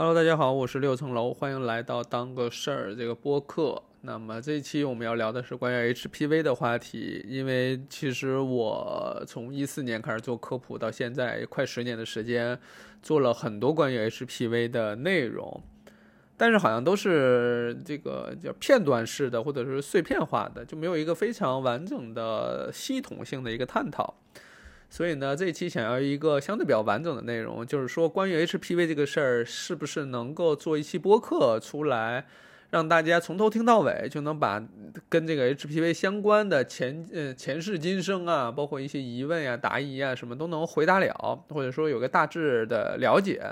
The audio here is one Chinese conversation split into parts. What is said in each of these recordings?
Hello，大家好，我是六层楼，欢迎来到当个事儿这个播客。那么这一期我们要聊的是关于 HPV 的话题，因为其实我从一四年开始做科普到现在快十年的时间，做了很多关于 HPV 的内容，但是好像都是这个叫片段式的或者是碎片化的，就没有一个非常完整的系统性的一个探讨。所以呢，这一期想要一个相对比较完整的内容，就是说关于 HPV 这个事儿，是不是能够做一期播客出来？让大家从头听到尾，就能把跟这个 HPV 相关的前呃前世今生啊，包括一些疑问呀、答疑啊，什么都能回答了，或者说有个大致的了解，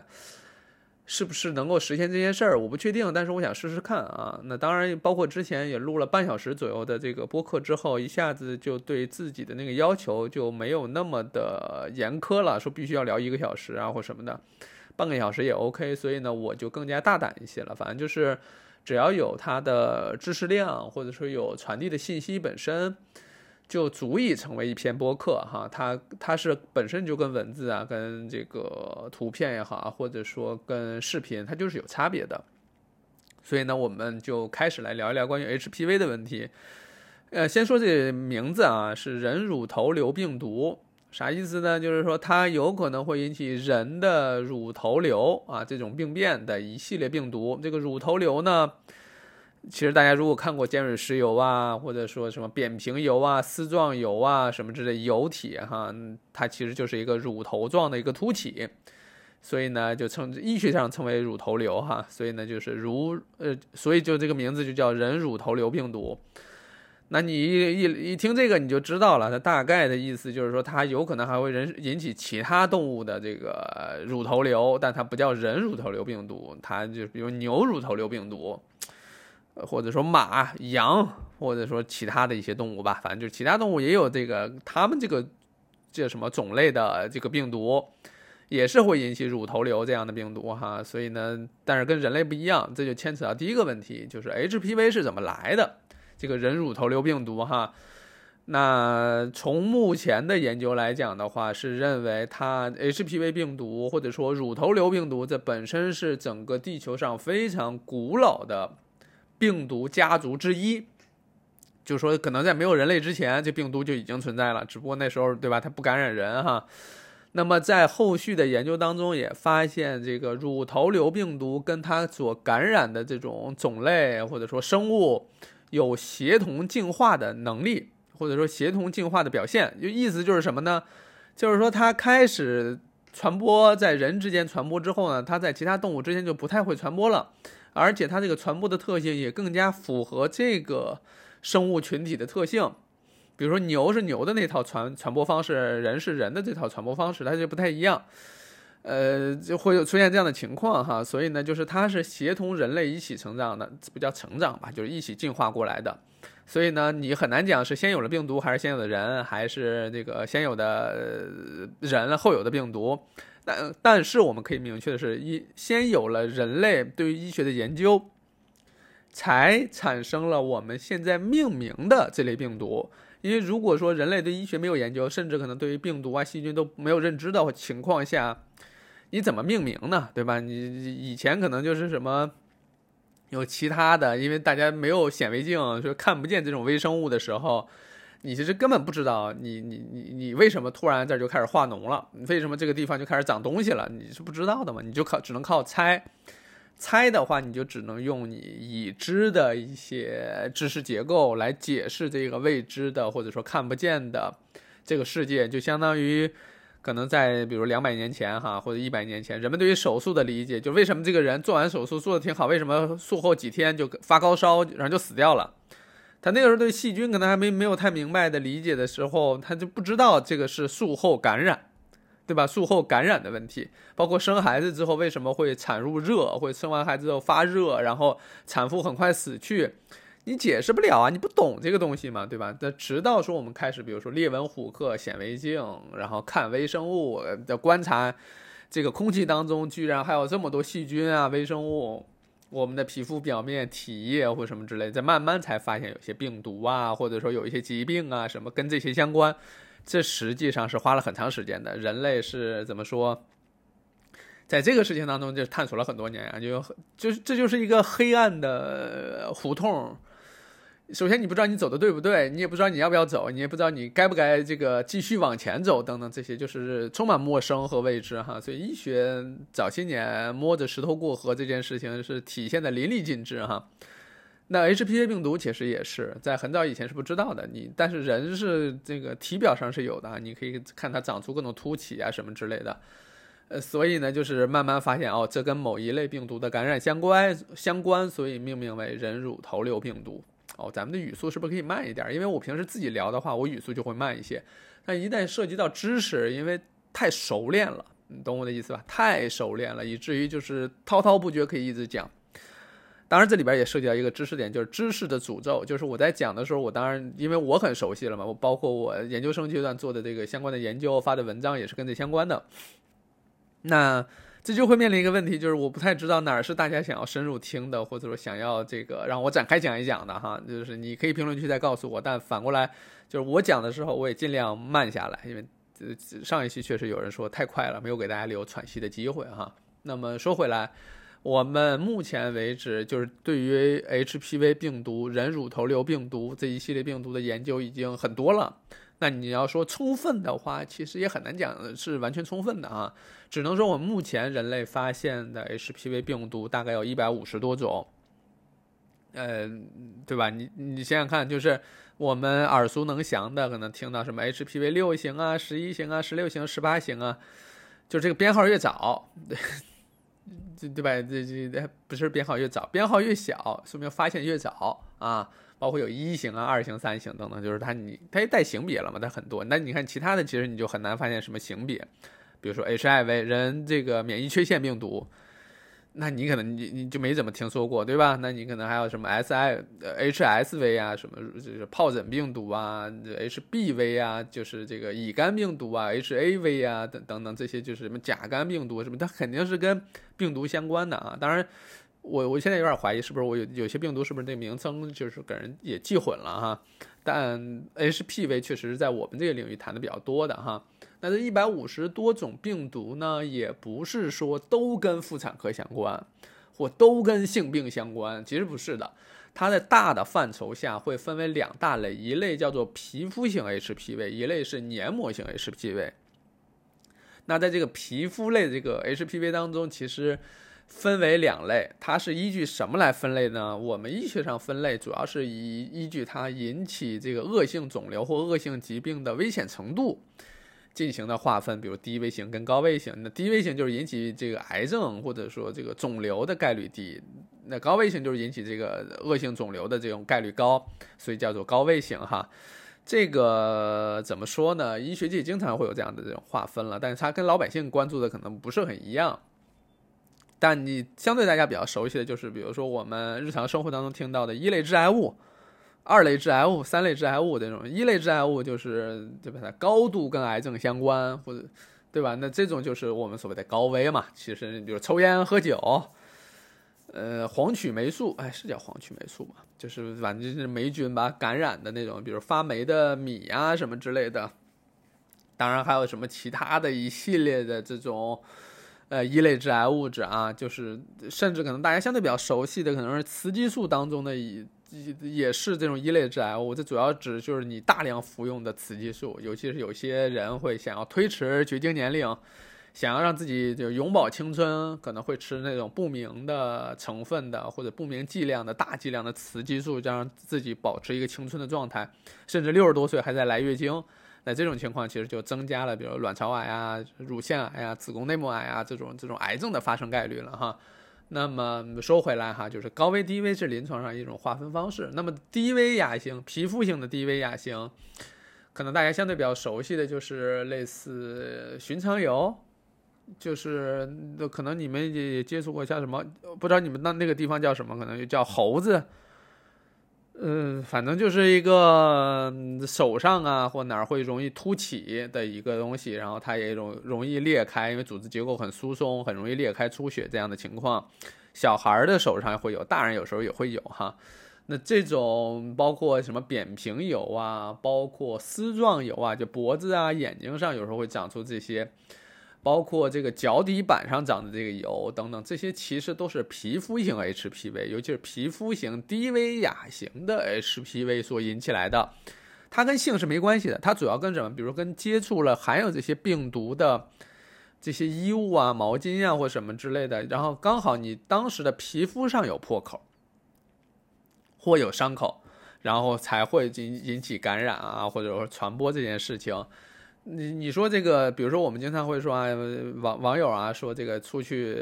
是不是能够实现这件事儿？我不确定，但是我想试试看啊。那当然，包括之前也录了半小时左右的这个播客之后，一下子就对自己的那个要求就没有那么的严苛了，说必须要聊一个小时啊或什么的，半个小时也 OK。所以呢，我就更加大胆一些了，反正就是。只要有它的知识量，或者说有传递的信息本身，就足以成为一篇播客哈。它它是本身就跟文字啊，跟这个图片也好啊，或者说跟视频，它就是有差别的。所以呢，我们就开始来聊一聊关于 HPV 的问题。呃，先说这名字啊，是人乳头瘤病毒。啥意思呢？就是说它有可能会引起人的乳头瘤啊这种病变的一系列病毒。这个乳头瘤呢，其实大家如果看过尖锐湿疣啊，或者说什么扁平疣啊、丝状疣啊什么之类疣体哈，它其实就是一个乳头状的一个凸起，所以呢就称医学上称为乳头瘤哈。所以呢就是乳呃，所以就这个名字就叫人乳头瘤病毒。那你一一一听这个，你就知道了，它大概的意思就是说，它有可能还会人引起其他动物的这个乳头瘤，但它不叫人乳头瘤病毒，它就比如牛乳头瘤病毒，或者说马、羊，或者说其他的一些动物吧，反正就是其他动物也有这个，它们这个这什么种类的这个病毒，也是会引起乳头瘤这样的病毒哈。所以呢，但是跟人类不一样，这就牵扯到第一个问题，就是 HPV 是怎么来的。这个人乳头瘤病毒，哈，那从目前的研究来讲的话，是认为它 HPV 病毒或者说乳头瘤病毒，这本身是整个地球上非常古老的病毒家族之一。就说可能在没有人类之前，这病毒就已经存在了，只不过那时候对吧，它不感染人哈。那么在后续的研究当中，也发现这个乳头瘤病毒跟它所感染的这种种类或者说生物。有协同进化的能力，或者说协同进化的表现，就意思就是什么呢？就是说它开始传播在人之间传播之后呢，它在其他动物之间就不太会传播了，而且它这个传播的特性也更加符合这个生物群体的特性。比如说牛是牛的那套传传播方式，人是人的这套传播方式，它就不太一样。呃，就会有出现这样的情况哈，所以呢，就是它是协同人类一起成长的，不叫成长吧，就是一起进化过来的。所以呢，你很难讲是先有了病毒，还是先有的人，还是这个先有的人后有的病毒。但但是我们可以明确的是，一先有了人类对于医学的研究，才产生了我们现在命名的这类病毒。因为如果说人类对医学没有研究，甚至可能对于病毒啊、细菌都没有认知的情况下，你怎么命名呢？对吧？你以前可能就是什么有其他的，因为大家没有显微镜，就看不见这种微生物的时候，你其实根本不知道你你你你为什么突然这就开始化脓了？为什么这个地方就开始长东西了？你是不知道的嘛？你就靠只能靠猜，猜的话你就只能用你已知的一些知识结构来解释这个未知的或者说看不见的这个世界，就相当于。可能在比如两百年前哈，或者一百年前，人们对于手术的理解，就为什么这个人做完手术做的挺好，为什么术后几天就发高烧，然后就死掉了？他那个时候对细菌可能还没没有太明白的理解的时候，他就不知道这个是术后感染，对吧？术后感染的问题，包括生孩子之后为什么会产褥热，会生完孩子之后发热，然后产妇很快死去。你解释不了啊，你不懂这个东西嘛，对吧？那直到说我们开始，比如说列文虎克显微镜，然后看微生物的观察，这个空气当中居然还有这么多细菌啊、微生物，我们的皮肤表面、体液或什么之类，在慢慢才发现有些病毒啊，或者说有一些疾病啊什么跟这些相关，这实际上是花了很长时间的。人类是怎么说？在这个事情当中就探索了很多年啊，就就是这就是一个黑暗的胡同。首先，你不知道你走的对不对，你也不知道你要不要走，你也不知道你该不该这个继续往前走，等等，这些就是充满陌生和未知哈。所以，医学早些年摸着石头过河这件事情是体现的淋漓尽致哈。那 HPV 病毒其实也是在很早以前是不知道的，你但是人是这个体表上是有的，你可以看它长出各种凸起啊什么之类的。呃，所以呢，就是慢慢发现哦，这跟某一类病毒的感染相关相关，所以命名为人乳头瘤病毒。哦，咱们的语速是不是可以慢一点？因为我平时自己聊的话，我语速就会慢一些。但一旦涉及到知识，因为太熟练了，你懂我的意思吧？太熟练了，以至于就是滔滔不绝，可以一直讲。当然，这里边也涉及到一个知识点，就是知识的诅咒。就是我在讲的时候，我当然因为我很熟悉了嘛，我包括我研究生阶段做的这个相关的研究，发的文章也是跟这相关的。那。这就会面临一个问题，就是我不太知道哪儿是大家想要深入听的，或者说想要这个让我展开讲一讲的哈。就是你可以评论区再告诉我，但反过来就是我讲的时候，我也尽量慢下来，因为上一期确实有人说太快了，没有给大家留喘息的机会哈。那么说回来，我们目前为止就是对于 HPV 病毒、人乳头瘤病毒这一系列病毒的研究已经很多了。那你要说充分的话，其实也很难讲是完全充分的啊，只能说我们目前人类发现的 HPV 病毒大概有一百五十多种，呃，对吧？你你想想看，就是我们耳熟能详的，可能听到什么 HPV 六型啊、十一型啊、十六型、十八型啊，就这个编号越早，对对吧？这这不是编号越早，编号越小，说明发现越早啊。包括有一型啊、二型、三型等等，就是它你它也带型别了嘛，它很多。那你看其他的，其实你就很难发现什么型别，比如说 HIV 人这个免疫缺陷病毒，那你可能你你就没怎么听说过，对吧？那你可能还有什么 SI、HSV 啊，什么就是疱疹病毒啊、HBV 啊，就是这个乙肝病毒啊、HAV 啊等等等这些就是什么甲肝病毒什么，它肯定是跟病毒相关的啊，当然。我我现在有点怀疑，是不是我有有些病毒是不是那名称就是给人也记混了哈？但 HPV 确实是在我们这个领域谈的比较多的哈。那这一百五十多种病毒呢，也不是说都跟妇产科相关，或都跟性病相关，其实不是的。它在大的范畴下会分为两大类，一类叫做皮肤性 HPV，一类是黏膜性 HPV。那在这个皮肤类这个 HPV 当中，其实。分为两类，它是依据什么来分类呢？我们医学上分类主要是以依据它引起这个恶性肿瘤或恶性疾病的危险程度进行的划分，比如低危型跟高危型。那低危型就是引起这个癌症或者说这个肿瘤的概率低，那高危型就是引起这个恶性肿瘤的这种概率高，所以叫做高危型哈。这个怎么说呢？医学界经常会有这样的这种划分了，但是它跟老百姓关注的可能不是很一样。但你相对大家比较熟悉的就是，比如说我们日常生活当中听到的一类致癌物、二类致癌物、三类致癌物这种。一类致癌物就是对吧？它高度跟癌症相关，或者对吧？那这种就是我们所谓的高危嘛。其实比如抽烟、喝酒，呃，黄曲霉素，哎，是叫黄曲霉素嘛？就是反正就是霉菌吧感染的那种，比如发霉的米啊什么之类的。当然还有什么其他的一系列的这种。呃，一类致癌物质啊，就是甚至可能大家相对比较熟悉的，可能是雌激素当中的，也也是这种一类致癌物。这主要指就是你大量服用的雌激素，尤其是有些人会想要推迟绝经年龄，想要让自己就永葆青春，可能会吃那种不明的成分的或者不明剂量的大剂量的雌激素，这样自己保持一个青春的状态，甚至六十多岁还在来月经。在这种情况，其实就增加了，比如卵巢癌啊、乳腺癌啊、子宫内膜癌啊这种这种癌症的发生概率了哈。那么说回来哈，就是高危低危是临床上一种划分方式。那么低危亚型、皮肤性的低危亚型，可能大家相对比较熟悉的就是类似寻常疣，就是可能你们也接触过像什么，不知道你们那那个地方叫什么，可能就叫猴子。嗯，反正就是一个手上啊或哪儿会容易凸起的一个东西，然后它也容容易裂开，因为组织结构很疏松，很容易裂开出血这样的情况。小孩的手上会有，大人有时候也会有哈。那这种包括什么扁平疣啊，包括丝状疣啊，就脖子啊、眼睛上有时候会长出这些。包括这个脚底板上长的这个疣等等，这些其实都是皮肤型 HPV，尤其是皮肤型低危亚型的 HPV 所引起来的。它跟性是没关系的，它主要跟什么？比如跟接触了含有这些病毒的这些衣物啊、毛巾啊或什么之类的，然后刚好你当时的皮肤上有破口或有伤口，然后才会引引起感染啊，或者说传播这件事情。你你说这个，比如说我们经常会说啊，网网友啊说这个出去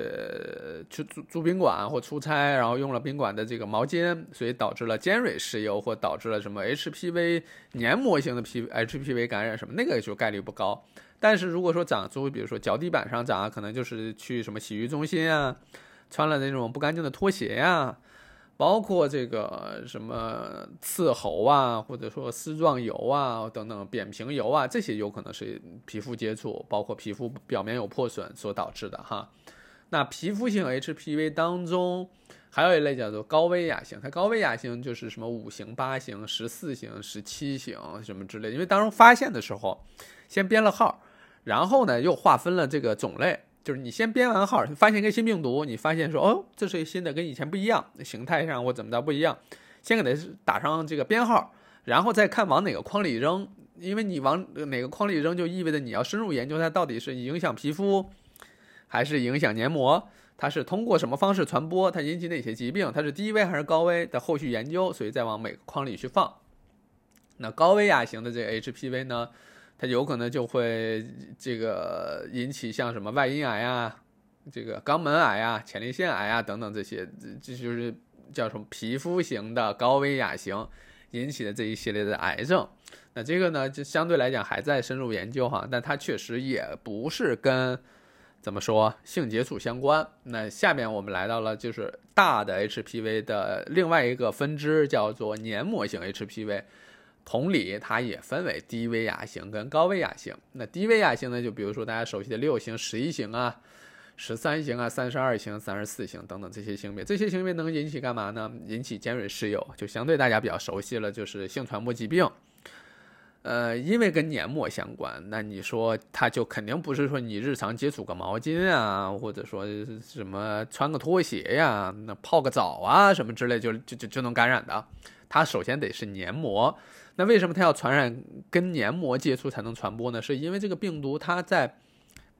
去住住宾馆或出差，然后用了宾馆的这个毛巾，所以导致了尖锐湿疣或导致了什么 HPV 黏膜性的 P HPV 感染什么，那个就概率不高。但是如果说长出，比如说脚底板上长，可能就是去什么洗浴中心啊，穿了那种不干净的拖鞋呀。包括这个什么刺喉啊，或者说丝状疣啊等等扁平疣啊，这些有可能是皮肤接触，包括皮肤表面有破损所导致的哈。那皮肤性 HPV 当中还有一类叫做高危亚型，它高危亚型就是什么五型、八型、十四型、十七型什么之类，因为当中发现的时候先编了号，然后呢又划分了这个种类。就是你先编完号，发现一个新病毒，你发现说哦，这是新的，跟以前不一样，形态上或怎么着不一样，先给它打上这个编号，然后再看往哪个框里扔，因为你往哪个框里扔，就意味着你要深入研究它到底是影响皮肤，还是影响黏膜，它是通过什么方式传播，它引起哪些疾病，它是低危还是高危的后续研究，所以再往每个框里去放。那高危亚型的这个 HPV 呢？它有可能就会这个引起像什么外阴癌啊、这个肛门癌啊、前列腺癌啊等等这些，这就是叫什么皮肤型的高危亚型引起的这一系列的癌症。那这个呢，就相对来讲还在深入研究哈，但它确实也不是跟怎么说性接触相关。那下面我们来到了就是大的 HPV 的另外一个分支，叫做黏膜型 HPV。同理，它也分为低危亚型跟高危亚型。那低危亚型呢，就比如说大家熟悉的六型、十一型啊、十三型啊、三十二型、三十四型等等这些型别。这些型别能引起干嘛呢？引起尖锐湿疣，就相对大家比较熟悉了，就是性传播疾病。呃，因为跟黏膜相关，那你说它就肯定不是说你日常接触个毛巾啊，或者说什么穿个拖鞋呀、那泡个澡啊什么之类就就就就能感染的。它首先得是黏膜。那为什么它要传染跟黏膜接触才能传播呢？是因为这个病毒它在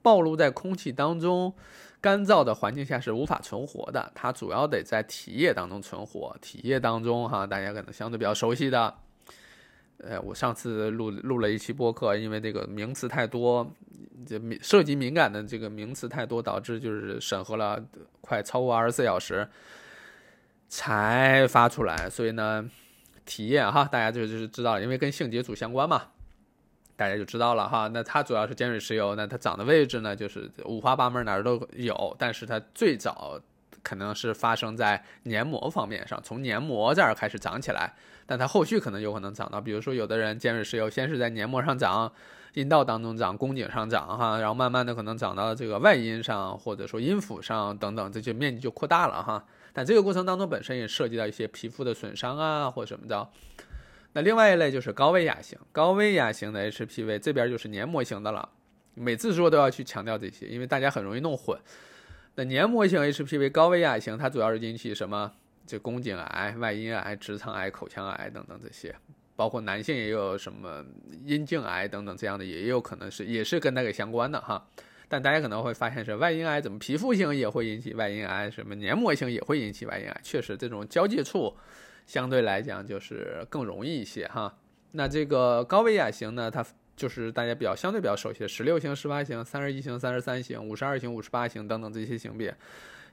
暴露在空气当中干燥的环境下是无法存活的，它主要得在体液当中存活。体液当中哈，大家可能相对比较熟悉的，呃，我上次录录了一期播客，因为这个名词太多，这涉及敏感的这个名词太多，导致就是审核了快超过二十四小时才发出来，所以呢。体验哈，大家就就是知道，因为跟性接触相关嘛，大家就知道了哈。那它主要是尖锐湿疣，那它长的位置呢，就是五花八门，哪儿都有。但是它最早可能是发生在黏膜方面上，从黏膜这儿开始长起来。但它后续可能有可能长到，比如说有的人尖锐湿疣先是在黏膜上长，阴道当中长，宫颈上长哈，然后慢慢的可能长到这个外阴上，或者说阴府上等等，这些面积就扩大了哈。但这个过程当中本身也涉及到一些皮肤的损伤啊，或者什么的。那另外一类就是高危亚型，高危亚型的 HPV 这边就是黏膜型的了。每次说都要去强调这些，因为大家很容易弄混。那黏膜型 HPV 高危亚型，它主要是引起什么？这宫颈癌、外阴癌、直肠癌、口腔癌等等这些，包括男性也有什么阴茎癌等等这样的，也有可能是也是跟那个相关的哈。但大家可能会发现是外阴癌，怎么皮肤型也会引起外阴癌，什么黏膜型也会引起外阴癌？确实，这种交界处相对来讲就是更容易一些哈。那这个高危亚型呢，它就是大家比较相对比较熟悉的十六型、十八型、三十一型、三十三型、五十二型、五十八型等等这些型别。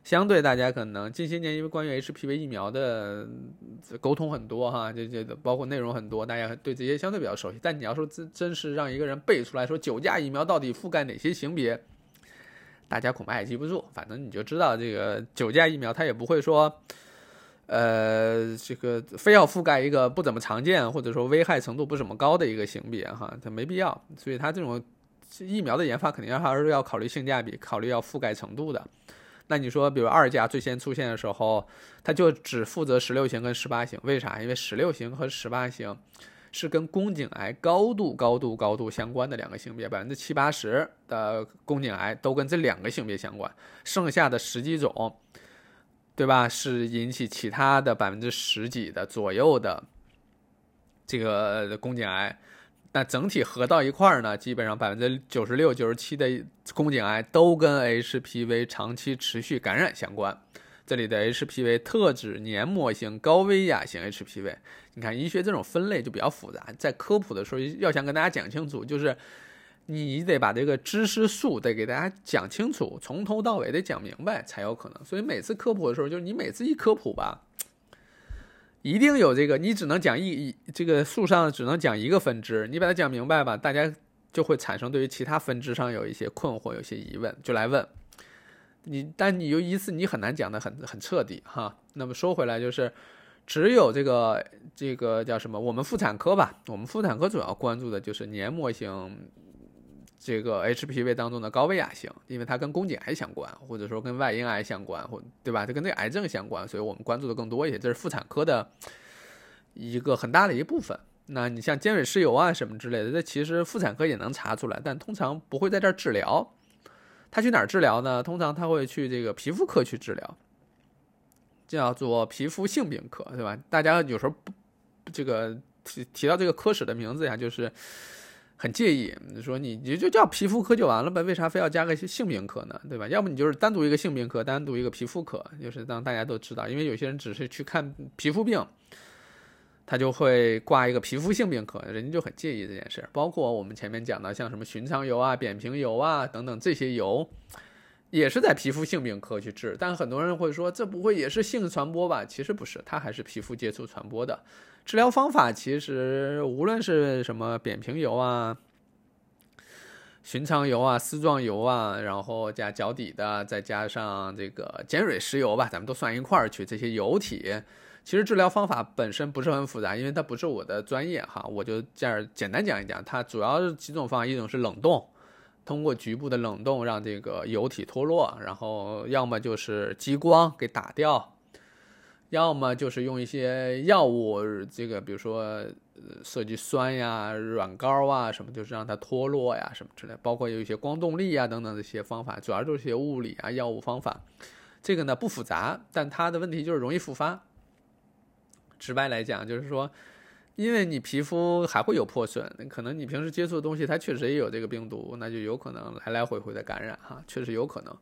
相对大家可能近些年因为关于 HPV 疫苗的沟通很多哈，这这包括内容很多，大家对这些相对比较熟悉。但你要说真真是让一个人背出来说九价疫苗到底覆盖哪些型别，大家恐怕也记不住。反正你就知道这个九价疫苗它也不会说，呃，这个非要覆盖一个不怎么常见或者说危害程度不怎么高的一个型别哈，它没必要。所以它这种疫苗的研发肯定还是要考虑性价比，考虑要覆盖程度的。那你说，比如二价最先出现的时候，它就只负责十六型跟十八型，为啥？因为十六型和十八型是跟宫颈癌高度、高度、高度相关的两个性别，百分之七八十的宫颈癌都跟这两个性别相关，剩下的十几种，对吧？是引起其他的百分之十几的左右的这个宫颈癌。那整体合到一块儿呢，基本上百分之九十六、九十七的宫颈癌都跟 HPV 长期持续感染相关。这里的 HPV 特指黏膜型高危亚型 HPV。你看，医学这种分类就比较复杂，在科普的时候要想跟大家讲清楚，就是你得把这个知识数得给大家讲清楚，从头到尾得讲明白才有可能。所以每次科普的时候，就是你每次一科普吧。一定有这个，你只能讲一一这个树上只能讲一个分支，你把它讲明白吧，大家就会产生对于其他分支上有一些困惑，有些疑问，就来问你。但你又一次你很难讲的很很彻底哈。那么说回来就是，只有这个这个叫什么？我们妇产科吧，我们妇产科主要关注的就是黏膜型。这个 HPV 当中的高危亚型，因为它跟宫颈癌相关，或者说跟外阴癌相关，或对吧？它跟这个癌症相关，所以我们关注的更多一些。这是妇产科的一个很大的一部分。那你像尖锐湿疣啊什么之类的，这其实妇产科也能查出来，但通常不会在这儿治疗。他去哪儿治疗呢？通常他会去这个皮肤科去治疗，叫做皮肤性病科，对吧？大家有时候不这个提提到这个科室的名字呀，就是。很介意，你说你你就叫皮肤科就完了呗，为啥非要加个性病科呢？对吧？要不你就是单独一个性病科，单独一个皮肤科，就是让大家都知道。因为有些人只是去看皮肤病，他就会挂一个皮肤性病科，人家就很介意这件事。包括我们前面讲的，像什么寻常疣啊、扁平疣啊等等这些疣，也是在皮肤性病科去治。但很多人会说，这不会也是性传播吧？其实不是，它还是皮肤接触传播的。治疗方法其实无论是什么扁平疣啊、寻常疣啊、丝状疣啊，然后加脚底的，再加上这个尖锐湿疣吧，咱们都算一块儿去。这些疣体其实治疗方法本身不是很复杂，因为它不是我的专业哈，我就这样简单讲一讲。它主要是几种方法，一种是冷冻，通过局部的冷冻让这个疣体脱落，然后要么就是激光给打掉。要么就是用一些药物，这个比如说设计酸呀、软膏啊什么，就是让它脱落呀什么之类，包括有一些光动力啊等等这些方法，主要就是些物理啊药物方法。这个呢不复杂，但它的问题就是容易复发。直白来讲，就是说，因为你皮肤还会有破损，可能你平时接触的东西它确实也有这个病毒，那就有可能来来回回的感染哈，确实有可能。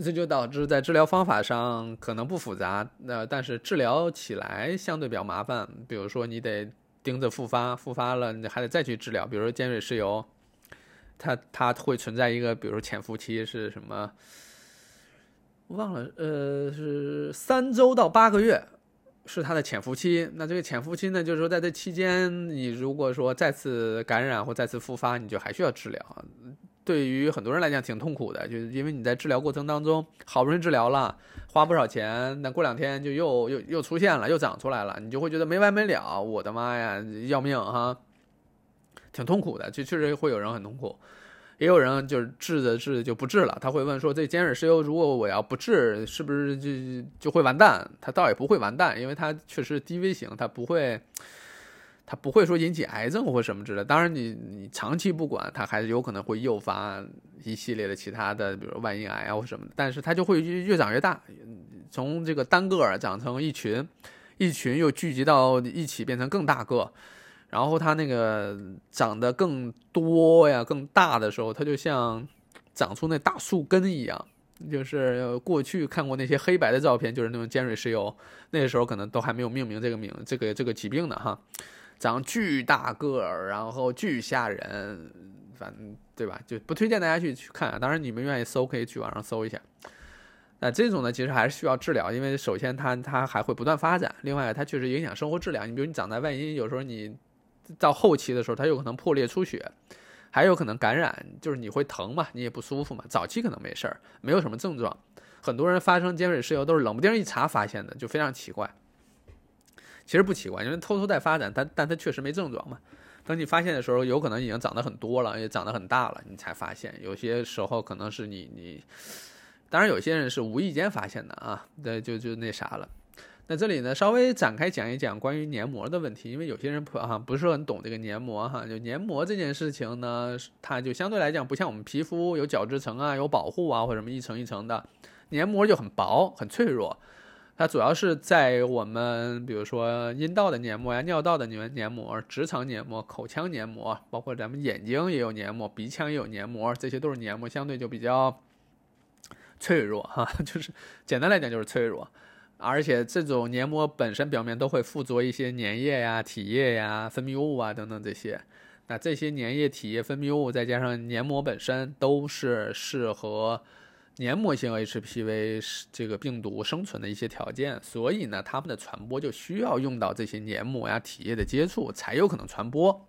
这就导致在治疗方法上可能不复杂，那但是治疗起来相对比较麻烦。比如说你得盯着复发，复发了你还得再去治疗。比如说尖锐湿疣，它它会存在一个，比如说潜伏期是什么？忘了，呃，是三周到八个月是它的潜伏期。那这个潜伏期呢，就是说在这期间，你如果说再次感染或再次复发，你就还需要治疗。对于很多人来讲挺痛苦的，就是因为你在治疗过程当中好不容易治疗了，花不少钱，那过两天就又又又出现了，又长出来了，你就会觉得没完没了。我的妈呀，要命哈，挺痛苦的，就确实会有人很痛苦，也有人就是治着治着就不治了。他会问说，这尖锐湿疣如果我要不治，是不是就就会完蛋？他倒也不会完蛋，因为它确实低危型，它不会。它不会说引起癌症或什么之类，当然你你长期不管，它还是有可能会诱发一系列的其他的，比如外阴癌啊或什么的。但是它就会越越长越大，从这个单个儿长成一群，一群又聚集到一起变成更大个，然后它那个长得更多呀、更大的时候，它就像长出那大树根一样。就是过去看过那些黑白的照片，就是那种尖锐湿疣，那个时候可能都还没有命名这个名这个这个疾病呢哈。长巨大个儿，然后巨吓人，反正对吧？就不推荐大家去去看。当然，你们愿意搜，可以去网上搜一下。那这种呢，其实还是需要治疗，因为首先它它还会不断发展，另外它确实影响生活质量。你比如你长在外阴，有时候你到后期的时候，它有可能破裂出血，还有可能感染，就是你会疼嘛，你也不舒服嘛。早期可能没事儿，没有什么症状。很多人发生尖锐湿疣都是冷不丁一查发现的，就非常奇怪。其实不奇怪，因为偷偷在发展，但但它确实没症状嘛。等你发现的时候，有可能已经长得很多了，也长得很大了，你才发现。有些时候可能是你你，当然有些人是无意间发现的啊，那，就就那啥了。那这里呢，稍微展开讲一讲关于黏膜的问题，因为有些人不哈不是很懂这个黏膜哈，就黏膜这件事情呢，它就相对来讲不像我们皮肤有角质层啊，有保护啊或者什么一层一层的，黏膜就很薄很脆弱。它主要是在我们比如说阴道的黏膜呀、尿道的黏黏膜、直肠黏膜、口腔黏膜，包括咱们眼睛也有黏膜、鼻腔也有黏膜，这些都是黏膜，相对就比较脆弱哈，就是简单来讲就是脆弱。而且这种黏膜本身表面都会附着一些粘液呀、体液呀、分泌物啊等等这些。那这些粘液、体液、分泌物再加上黏膜本身，都是适合黏膜性 HPV 是这个病毒生存的一些条件。所以呢，它们的传播就需要用到这些黏膜呀、体液的接触，才有可能传播。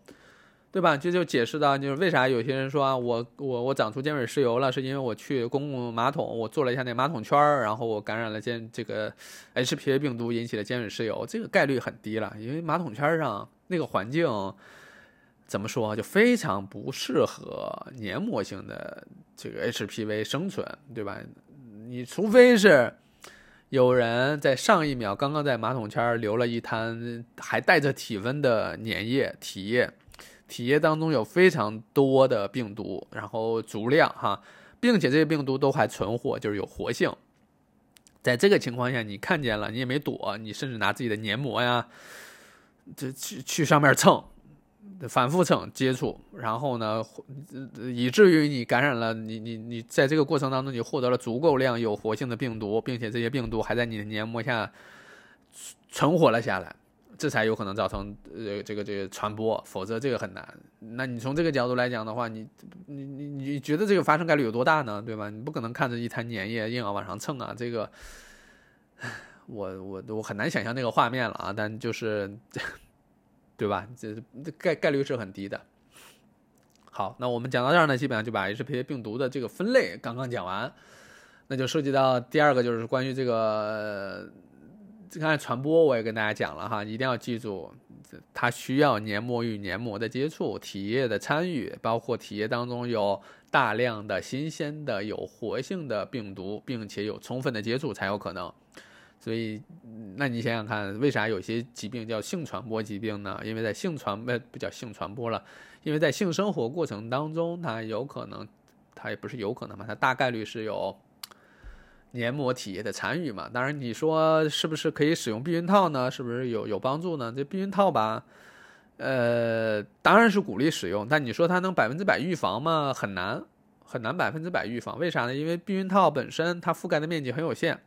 对吧？这就解释到，就是为啥有些人说啊，我我我长出尖锐湿疣了，是因为我去公共马桶，我做了一下那马桶圈儿，然后我感染了尖这个 HPV 病毒，引起的尖锐湿疣，这个概率很低了，因为马桶圈上那个环境怎么说啊，就非常不适合黏膜性的这个 HPV 生存，对吧？你除非是有人在上一秒刚刚在马桶圈留了一滩还带着体温的粘液体液。体液当中有非常多的病毒，然后足量哈，并且这些病毒都还存活，就是有活性。在这个情况下，你看见了，你也没躲，你甚至拿自己的黏膜呀，这去去上面蹭，反复蹭接触，然后呢，以至于你感染了，你你你在这个过程当中，你获得了足够量有活性的病毒，并且这些病毒还在你的黏膜下存活了下来。这才有可能造成呃这个这个传播，否则这个很难。那你从这个角度来讲的话，你你你你觉得这个发生概率有多大呢？对吧？你不可能看着一滩粘液硬要往上蹭啊！这个，我我我很难想象那个画面了啊！但就是，对吧？这概概率是很低的。好，那我们讲到这儿呢，基本上就把 HPV 病毒的这个分类刚刚讲完，那就涉及到第二个，就是关于这个。刚才传播我也跟大家讲了哈，一定要记住，它需要黏膜与黏膜的接触、体液的参与，包括体液当中有大量的新鲜的有活性的病毒，并且有充分的接触才有可能。所以，那你想想看，为啥有些疾病叫性传播疾病呢？因为在性传呃不叫性传播了，因为在性生活过程当中，它有可能，它也不是有可能嘛，它大概率是有。黏膜体液的参与嘛，当然你说是不是可以使用避孕套呢？是不是有有帮助呢？这避孕套吧，呃，当然是鼓励使用，但你说它能百分之百预防吗？很难，很难百分之百预防。为啥呢？因为避孕套本身它覆盖的面积很有限，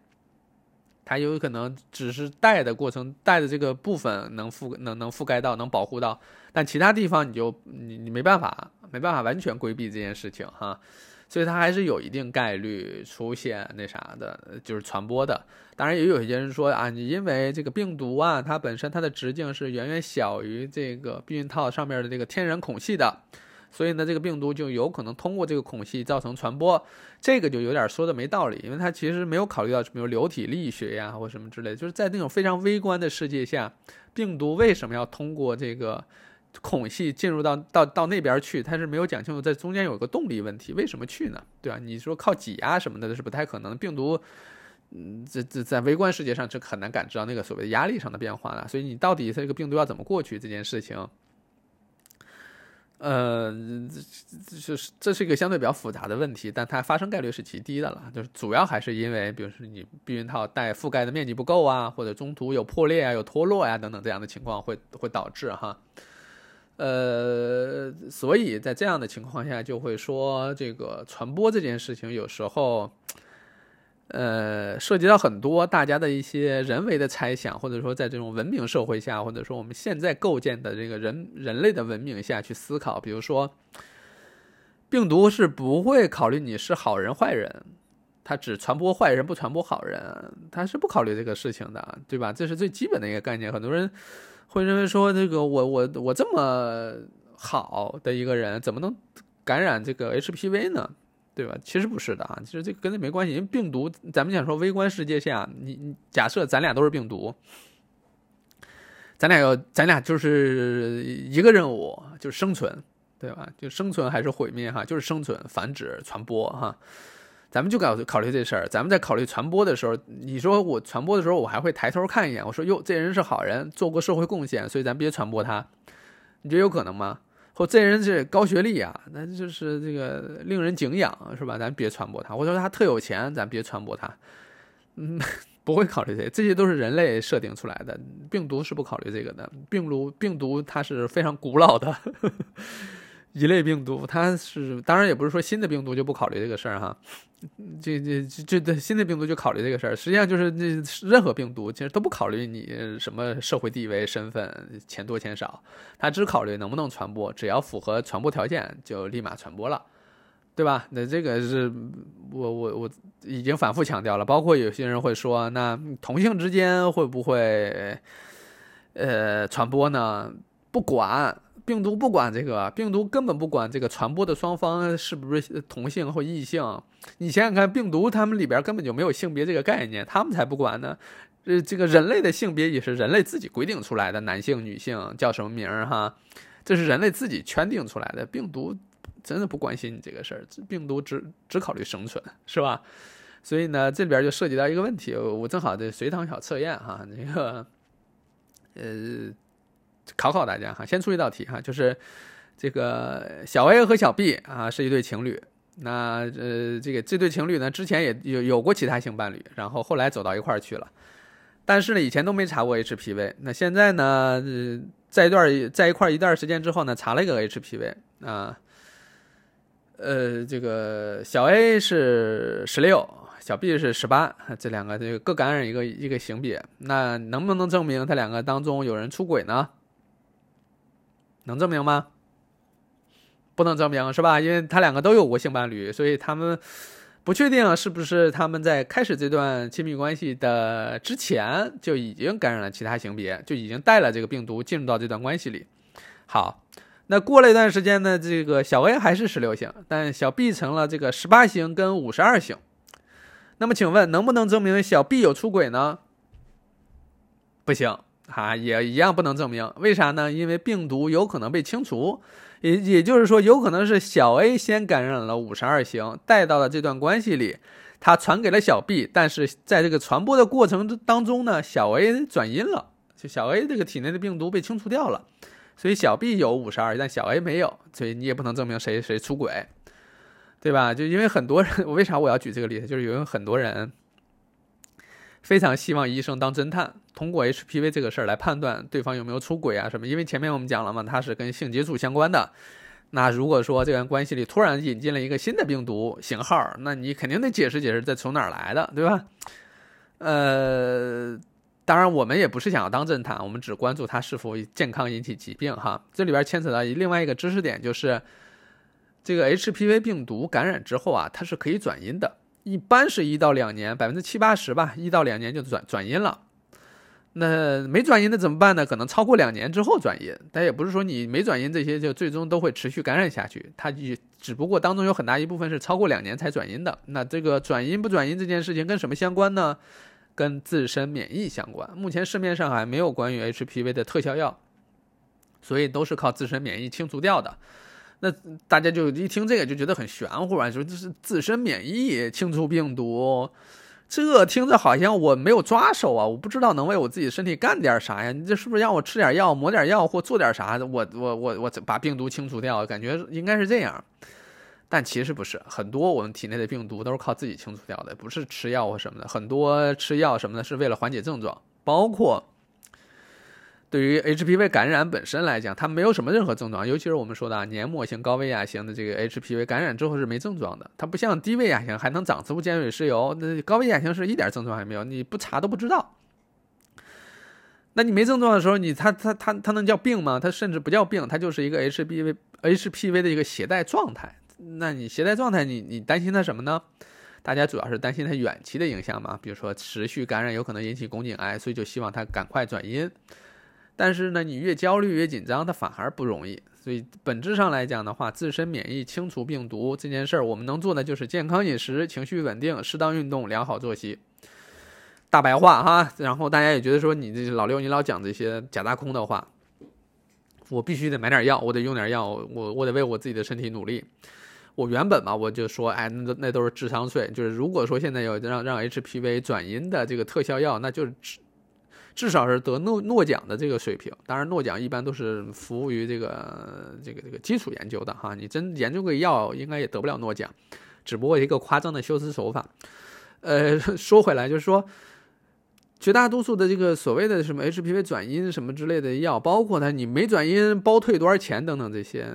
它有可能只是戴的过程戴的这个部分能覆能能覆盖到能保护到，但其他地方你就你你没办法没办法完全规避这件事情哈。所以它还是有一定概率出现那啥的，就是传播的。当然，也有一些人说啊，你因为这个病毒啊，它本身它的直径是远远小于这个避孕套上面的这个天然孔隙的，所以呢，这个病毒就有可能通过这个孔隙造成传播。这个就有点说的没道理，因为它其实没有考虑到什么流体力学呀或什么之类，就是在那种非常微观的世界下，病毒为什么要通过这个？孔隙进入到到到那边去，它是没有讲清楚，在中间有个动力问题，为什么去呢？对吧？你说靠挤压什么的，是不太可能。病毒，嗯，这这在微观世界上是很难感知到那个所谓的压力上的变化的。所以你到底这个病毒要怎么过去这件事情，呃，这就是这是一个相对比较复杂的问题，但它发生概率是极低的了。就是主要还是因为，比如说你避孕套带覆盖的面积不够啊，或者中途有破裂啊、有脱落呀等等这样的情况，会会导致哈。呃，所以在这样的情况下，就会说这个传播这件事情，有时候，呃，涉及到很多大家的一些人为的猜想，或者说在这种文明社会下，或者说我们现在构建的这个人人类的文明下去思考，比如说，病毒是不会考虑你是好人坏人，它只传播坏人不传播好人，它是不考虑这个事情的，对吧？这是最基本的一个概念，很多人。会认为说这个我我我这么好的一个人怎么能感染这个 HPV 呢？对吧？其实不是的啊，其实这个跟那没关系。因为病毒，咱们讲说微观世界下，你你假设咱俩都是病毒，咱俩要咱俩就是一个任务，就是生存，对吧？就生存还是毁灭哈？就是生存、繁殖、传播哈。咱们就考考虑这事儿。咱们在考虑传播的时候，你说我传播的时候，我还会抬头看一眼，我说哟，这人是好人，做过社会贡献，所以咱别传播他。你觉得有可能吗？或这人是高学历啊，那就是这个令人敬仰，是吧？咱别传播他。或者说他特有钱，咱别传播他。嗯，不会考虑这些，这些都是人类设定出来的。病毒是不考虑这个的。病毒，病毒它是非常古老的。一类病毒，它是当然也不是说新的病毒就不考虑这个事儿哈，这这这这新的病毒就考虑这个事儿，实际上就是那任何病毒其实都不考虑你什么社会地位、身份、钱多钱少，它只考虑能不能传播，只要符合传播条件就立马传播了，对吧？那这个是我我我已经反复强调了，包括有些人会说，那同性之间会不会呃传播呢？不管。病毒不管这个，病毒根本不管这个传播的双方是不是同性或异性。你想想看，病毒他们里边根本就没有性别这个概念，他们才不管呢。呃，这个人类的性别也是人类自己规定出来的，男性、女性叫什么名儿哈，这是人类自己圈定出来的。病毒真的不关心你这个事儿，病毒只只考虑生存，是吧？所以呢，这里边就涉及到一个问题，我正好这随堂小测验哈，那个呃。考考大家哈，先出一道题哈，就是这个小 A 和小 B 啊是一对情侣，那呃这个这对情侣呢之前也有有过其他性伴侣，然后后来走到一块儿去了，但是呢以前都没查过 HPV，那现在呢呃在一段在一块一段时间之后呢查了一个 HPV 啊，呃这个小 A 是十六，小 B 是十八，这两个这个各感染一个一个性别，那能不能证明他两个当中有人出轨呢？能证明吗？不能证明是吧？因为他两个都有过性伴侣，所以他们不确定是不是他们在开始这段亲密关系的之前就已经感染了其他性别，就已经带了这个病毒进入到这段关系里。好，那过了一段时间呢，这个小 A 还是十六型，但小 B 成了这个十八型跟五十二型。那么请问能不能证明小 B 有出轨呢？不行。啊，也一样不能证明，为啥呢？因为病毒有可能被清除，也也就是说，有可能是小 A 先感染了五十二型，带到了这段关系里，他传给了小 B，但是在这个传播的过程当中呢，小 A 转阴了，就小 A 这个体内的病毒被清除掉了，所以小 B 有五十二，但小 A 没有，所以你也不能证明谁谁出轨，对吧？就因为很多人，为啥我要举这个例子？就是因为很多人。非常希望医生当侦探，通过 HPV 这个事儿来判断对方有没有出轨啊什么？因为前面我们讲了嘛，它是跟性接触相关的。那如果说这段关系里突然引进了一个新的病毒型号，那你肯定得解释解释这从哪儿来的，对吧？呃，当然我们也不是想要当侦探，我们只关注它是否健康引起疾病哈。这里边牵扯到另外一个知识点，就是这个 HPV 病毒感染之后啊，它是可以转阴的。一般是一到两年，百分之七八十吧，一到两年就转转阴了。那没转阴的怎么办呢？可能超过两年之后转阴，但也不是说你没转阴这些就最终都会持续感染下去。它也只不过当中有很大一部分是超过两年才转阴的。那这个转阴不转阴这件事情跟什么相关呢？跟自身免疫相关。目前市面上还没有关于 HPV 的特效药，所以都是靠自身免疫清除掉的。那大家就一听这个就觉得很玄乎啊，说这是自身免疫清除病毒，这听着好像我没有抓手啊，我不知道能为我自己身体干点啥呀？你这是不是让我吃点药、抹点药或做点啥的？我我我我把病毒清除掉？感觉应该是这样，但其实不是，很多我们体内的病毒都是靠自己清除掉的，不是吃药或什么的。很多吃药什么的是为了缓解症状，包括。对于 HPV 感染本身来讲，它没有什么任何症状，尤其是我们说的啊黏膜型高危亚型的这个 HPV 感染之后是没症状的。它不像低危亚型还能长子午尖锐湿疣，那高危亚型是一点症状还没有，你不查都不知道。那你没症状的时候，你它它它它能叫病吗？它甚至不叫病，它就是一个 HPV HPV 的一个携带状态。那你携带状态，你你担心它什么呢？大家主要是担心它远期的影响嘛，比如说持续感染有可能引起宫颈癌，所以就希望它赶快转阴。但是呢，你越焦虑越紧张，它反而不容易。所以本质上来讲的话，自身免疫清除病毒这件事儿，我们能做的就是健康饮食、情绪稳定、适当运动、良好作息。大白话哈，然后大家也觉得说你这老六你老讲这些假大空的话，我必须得买点药，我得用点药，我我得为我自己的身体努力。我原本嘛，我就说，哎，那那都是智商税。就是如果说现在有让让 HPV 转阴的这个特效药，那就是至少是得诺诺奖的这个水平。当然，诺奖一般都是服务于这个这个这个基础研究的哈。你真研究个药，应该也得不了诺奖，只不过一个夸张的修辞手法。呃，说回来就是说。绝大多数的这个所谓的什么 HPV 转阴什么之类的药，包括它你没转阴包退多少钱等等这些，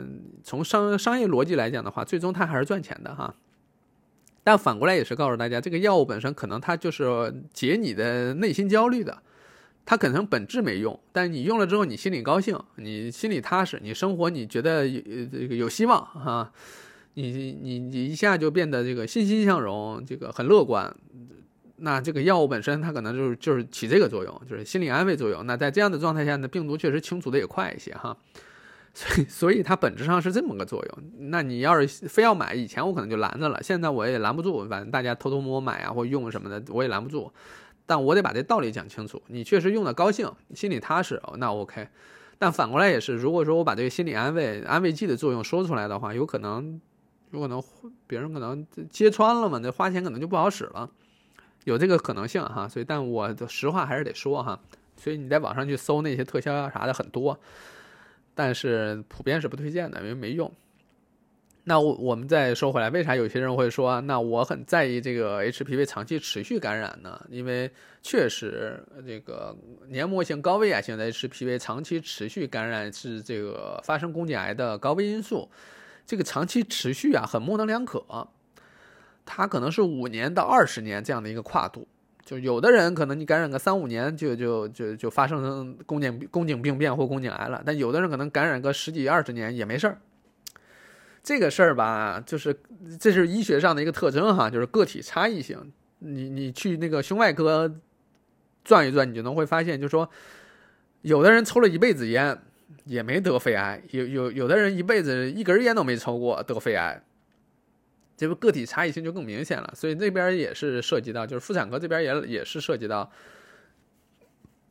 从商商业逻辑来讲的话，最终它还是赚钱的哈。但反过来也是告诉大家，这个药物本身可能它就是解你的内心焦虑的，它可能本质没用，但你用了之后你心里高兴，你心里踏实，你生活你觉得这个有希望哈，你你你一下就变得这个欣欣向荣，这个很乐观。那这个药物本身，它可能就是就是起这个作用，就是心理安慰作用。那在这样的状态下呢，病毒确实清除的也快一些哈，所以所以它本质上是这么个作用。那你要是非要买，以前我可能就拦着了，现在我也拦不住，反正大家偷偷摸摸买啊或用什么的，我也拦不住。但我得把这道理讲清楚，你确实用的高兴，心里踏实，那 OK。但反过来也是，如果说我把这个心理安慰安慰剂的作用说出来的话，有可能有可能别人可能揭穿了嘛，那花钱可能就不好使了。有这个可能性哈，所以但我实话还是得说哈，所以你在网上去搜那些特效药啥的很多，但是普遍是不推荐的，因为没用。那我我们再说回来，为啥有些人会说，那我很在意这个 HPV 长期持续感染呢？因为确实这个黏膜性高危癌性的 HPV 长期持续感染是这个发生宫颈癌的高危因素，这个长期持续啊很模棱两可。它可能是五年到二十年这样的一个跨度，就有的人可能你感染个三五年就就就就发生宫颈宫颈病变或宫颈癌了，但有的人可能感染个十几二十年也没事儿。这个事儿吧，就是这是医学上的一个特征哈，就是个体差异性。你你去那个胸外科转一转，你就能会发现，就说有的人抽了一辈子烟也没得肺癌，有有有的人一辈子一根烟都没抽过得肺癌。这个个体差异性就更明显了，所以那边也是涉及到，就是妇产科这边也也是涉及到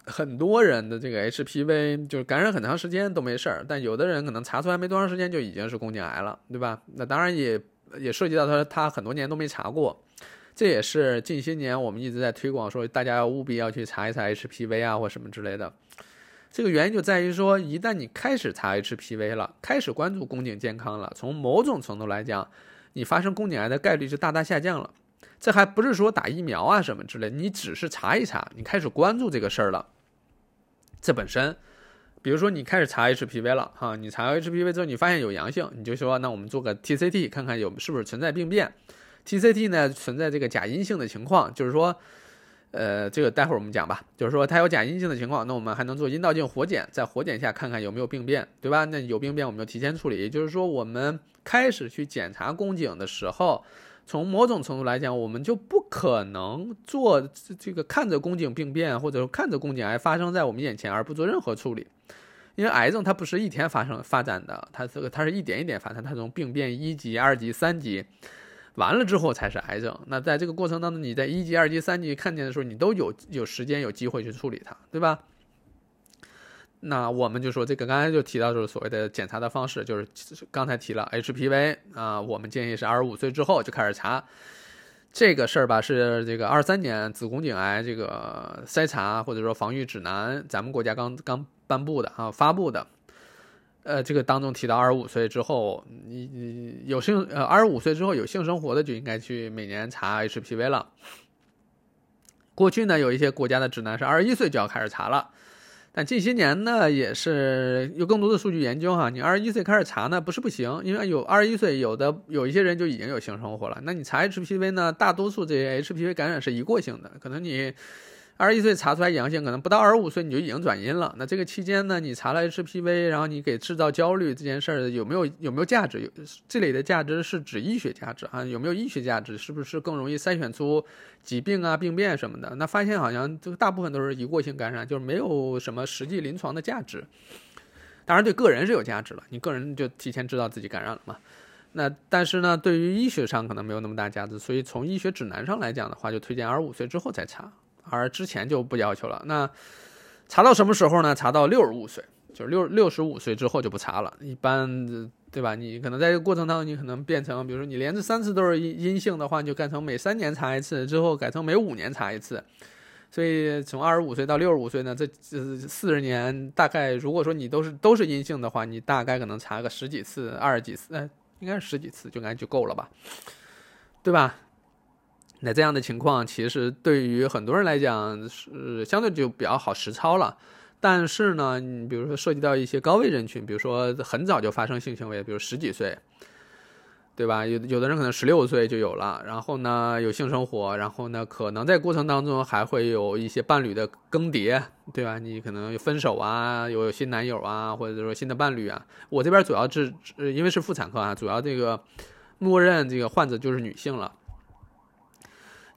很多人的这个 HPV，就是感染很长时间都没事儿，但有的人可能查出来没多长时间就已经是宫颈癌了，对吧？那当然也也涉及到他他很多年都没查过，这也是近些年我们一直在推广说大家要务必要去查一查 HPV 啊或什么之类的。这个原因就在于说，一旦你开始查 HPV 了，开始关注宫颈健康了，从某种程度来讲。你发生宫颈癌的概率就大大下降了，这还不是说打疫苗啊什么之类，你只是查一查，你开始关注这个事儿了。这本身，比如说你开始查 HPV 了哈，你查 HPV 之后你发现有阳性，你就说那我们做个 TCT 看看有是不是存在病变。TCT 呢存在这个假阴性的情况，就是说。呃，这个待会儿我们讲吧，就是说它有假阴性的情况，那我们还能做阴道镜活检，在活检下看看有没有病变，对吧？那有病变我们就提前处理。也就是说，我们开始去检查宫颈的时候，从某种程度来讲，我们就不可能做这个看着宫颈病变，或者说看着宫颈癌发生在我们眼前而不做任何处理，因为癌症它不是一天发生发展的，它这个它是一点一点发展，它从病变一级、二级、三级。完了之后才是癌症。那在这个过程当中，你在一级、二级、三级看见的时候，你都有有时间、有机会去处理它，对吧？那我们就说这个，刚才就提到就是所谓的检查的方式，就是刚才提了 HPV 啊，我们建议是二十五岁之后就开始查这个事儿吧。是这个二三年子宫颈癌这个筛查或者说防御指南，咱们国家刚刚颁布的啊，发布的。呃，这个当中提到二十五岁之后，你你有性呃二十五岁之后有性生活的就应该去每年查 HPV 了。过去呢，有一些国家的指南是二十一岁就要开始查了，但近些年呢，也是有更多的数据研究哈，你二十一岁开始查呢不是不行，因为有二十一岁有的有一些人就已经有性生活了，那你查 HPV 呢，大多数这些 HPV 感染是一过性的，可能你。二十一岁查出来阳性，可能不到二十五岁你就已经转阴了。那这个期间呢，你查了 HPV，然后你给制造焦虑这件事儿有没有有没有价值？有这里的价值是指医学价值啊，有没有医学价值？是不是更容易筛选出疾病啊、病变什么的？那发现好像这个大部分都是一过性感染，就是没有什么实际临床的价值。当然对个人是有价值了，你个人就提前知道自己感染了嘛。那但是呢，对于医学上可能没有那么大价值，所以从医学指南上来讲的话，就推荐二十五岁之后再查。而之前就不要求了。那查到什么时候呢？查到六十五岁，就是六六十五岁之后就不查了。一般对吧？你可能在这个过程当中，你可能变成，比如说你连着三次都是阴阴性的话，你就改成每三年查一次，之后改成每五年查一次。所以从二十五岁到六十五岁呢，这这四十年大概，如果说你都是都是阴性的话，你大概可能查个十几次、二十几次，呃，应该是十几次就应该就够了吧，对吧？那这样的情况其实对于很多人来讲是相对就比较好实操了。但是呢，你比如说涉及到一些高危人群，比如说很早就发生性行为，比如十几岁。对吧？有有的人可能十六岁就有了，然后呢有性生活，然后呢可能在过程当中还会有一些伴侣的更迭，对吧？你可能分手啊，有新男友啊，或者说新的伴侣啊。我这边主要是因为是妇产科啊，主要这个默认这个患者就是女性了，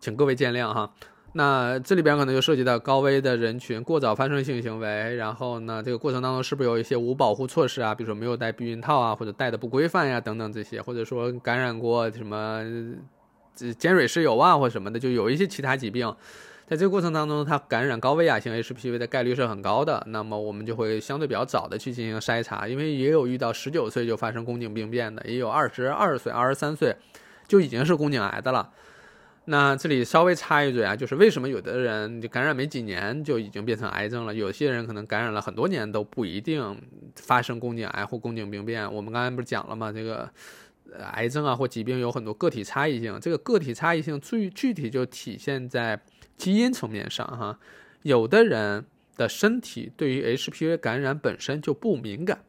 请各位见谅哈。那这里边可能就涉及到高危的人群过早发生性行为，然后呢，这个过程当中是不是有一些无保护措施啊？比如说没有戴避孕套啊，或者戴的不规范呀，等等这些，或者说感染过什么尖锐湿疣啊或什么的，就有一些其他疾病，在这个过程当中，它感染高危亚型 HPV 的概率是很高的。那么我们就会相对比较早的去进行筛查，因为也有遇到十九岁就发生宫颈病变的，也有二十二岁、二十三岁就已经是宫颈癌的了。那这里稍微插一嘴啊，就是为什么有的人就感染没几年就已经变成癌症了，有些人可能感染了很多年都不一定发生宫颈癌或宫颈病变。我们刚才不是讲了吗？这个癌症啊或疾病有很多个体差异性，这个个体差异性最具体就体现在基因层面上哈。有的人的身体对于 HPV 感染本身就不敏感，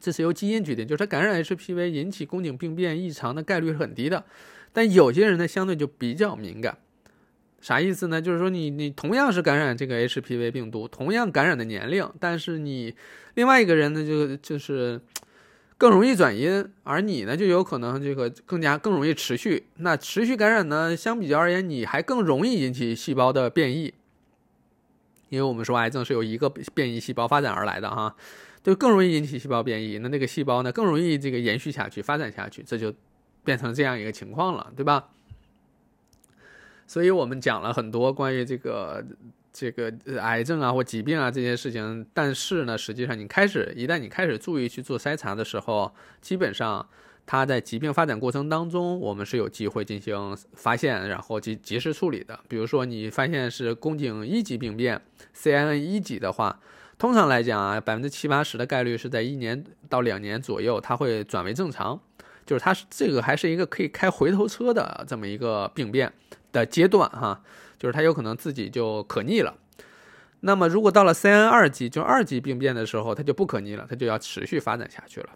这是由基因决定，就是他感染 HPV 引起宫颈病变异常的概率是很低的。但有些人呢，相对就比较敏感，啥意思呢？就是说，你你同样是感染这个 HPV 病毒，同样感染的年龄，但是你另外一个人呢，就就是更容易转阴，而你呢，就有可能这个更加更容易持续。那持续感染呢，相比较而言，你还更容易引起细胞的变异，因为我们说癌症是由一个变异细胞发展而来的哈，就更容易引起细胞变异。那那个细胞呢，更容易这个延续下去、发展下去，这就。变成这样一个情况了，对吧？所以我们讲了很多关于这个这个癌症啊或疾病啊这些事情，但是呢，实际上你开始一旦你开始注意去做筛查的时候，基本上它在疾病发展过程当中，我们是有机会进行发现，然后及及时处理的。比如说你发现是宫颈一级病变 （CIN 一级）的话，通常来讲啊，百分之七八十的概率是在一年到两年左右，它会转为正常。就是它是这个还是一个可以开回头车的这么一个病变的阶段哈，就是它有可能自己就可逆了。那么如果到了 CN 二级，就二级病变的时候，它就不可逆了，它就要持续发展下去了，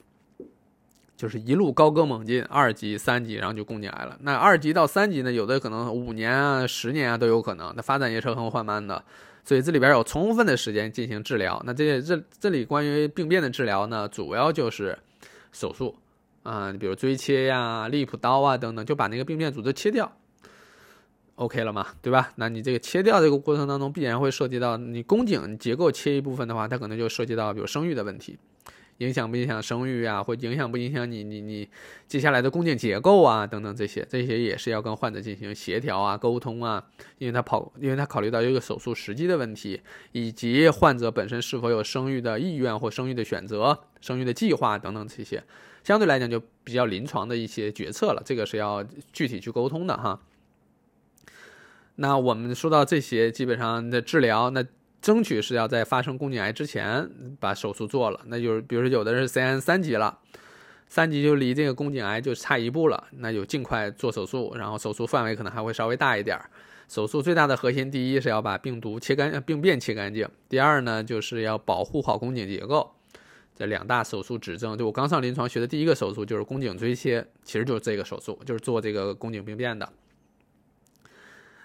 就是一路高歌猛进，二级、三级，然后就宫颈癌了。那二级到三级呢，有的可能五年啊、十年啊都有可能，那发展也是很缓慢的。所以这里边有充分的时间进行治疗。那这这这里关于病变的治疗呢，主要就是手术。啊，你比如锥切呀、利普刀啊等等，就把那个病变组织切掉，OK 了嘛，对吧？那你这个切掉这个过程当中，必然会涉及到你宫颈结构切一部分的话，它可能就涉及到比如生育的问题，影响不影响生育啊？会影响不影响你你你接下来的宫颈结构啊？等等这些，这些也是要跟患者进行协调啊、沟通啊，因为他跑，因为他考虑到一个手术时机的问题，以及患者本身是否有生育的意愿或生育的选择、生育的计划等等这些。相对来讲就比较临床的一些决策了，这个是要具体去沟通的哈。那我们说到这些，基本上的治疗，那争取是要在发生宫颈癌之前把手术做了。那就是比如说有的人是 CN 三级了，三级就离这个宫颈癌就差一步了，那就尽快做手术，然后手术范围可能还会稍微大一点儿。手术最大的核心，第一是要把病毒切干，病变切干净；第二呢，就是要保护好宫颈结构。这两大手术指征，就我刚上临床学的第一个手术就是宫颈锥切，其实就是这个手术，就是做这个宫颈病变的。